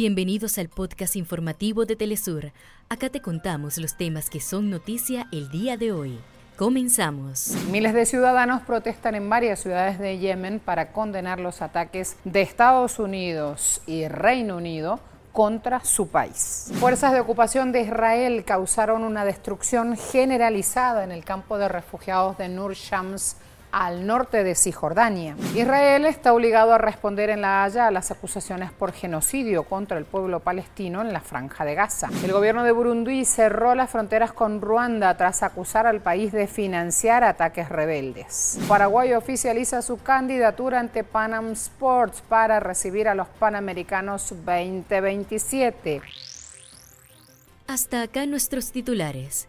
Bienvenidos al podcast informativo de Telesur. Acá te contamos los temas que son noticia el día de hoy. Comenzamos. Miles de ciudadanos protestan en varias ciudades de Yemen para condenar los ataques de Estados Unidos y Reino Unido contra su país. Fuerzas de ocupación de Israel causaron una destrucción generalizada en el campo de refugiados de Nur Shams al norte de Cisjordania. Israel está obligado a responder en La Haya a las acusaciones por genocidio contra el pueblo palestino en la franja de Gaza. El gobierno de Burundi cerró las fronteras con Ruanda tras acusar al país de financiar ataques rebeldes. Paraguay oficializa su candidatura ante Panam Sports para recibir a los Panamericanos 2027. Hasta acá nuestros titulares.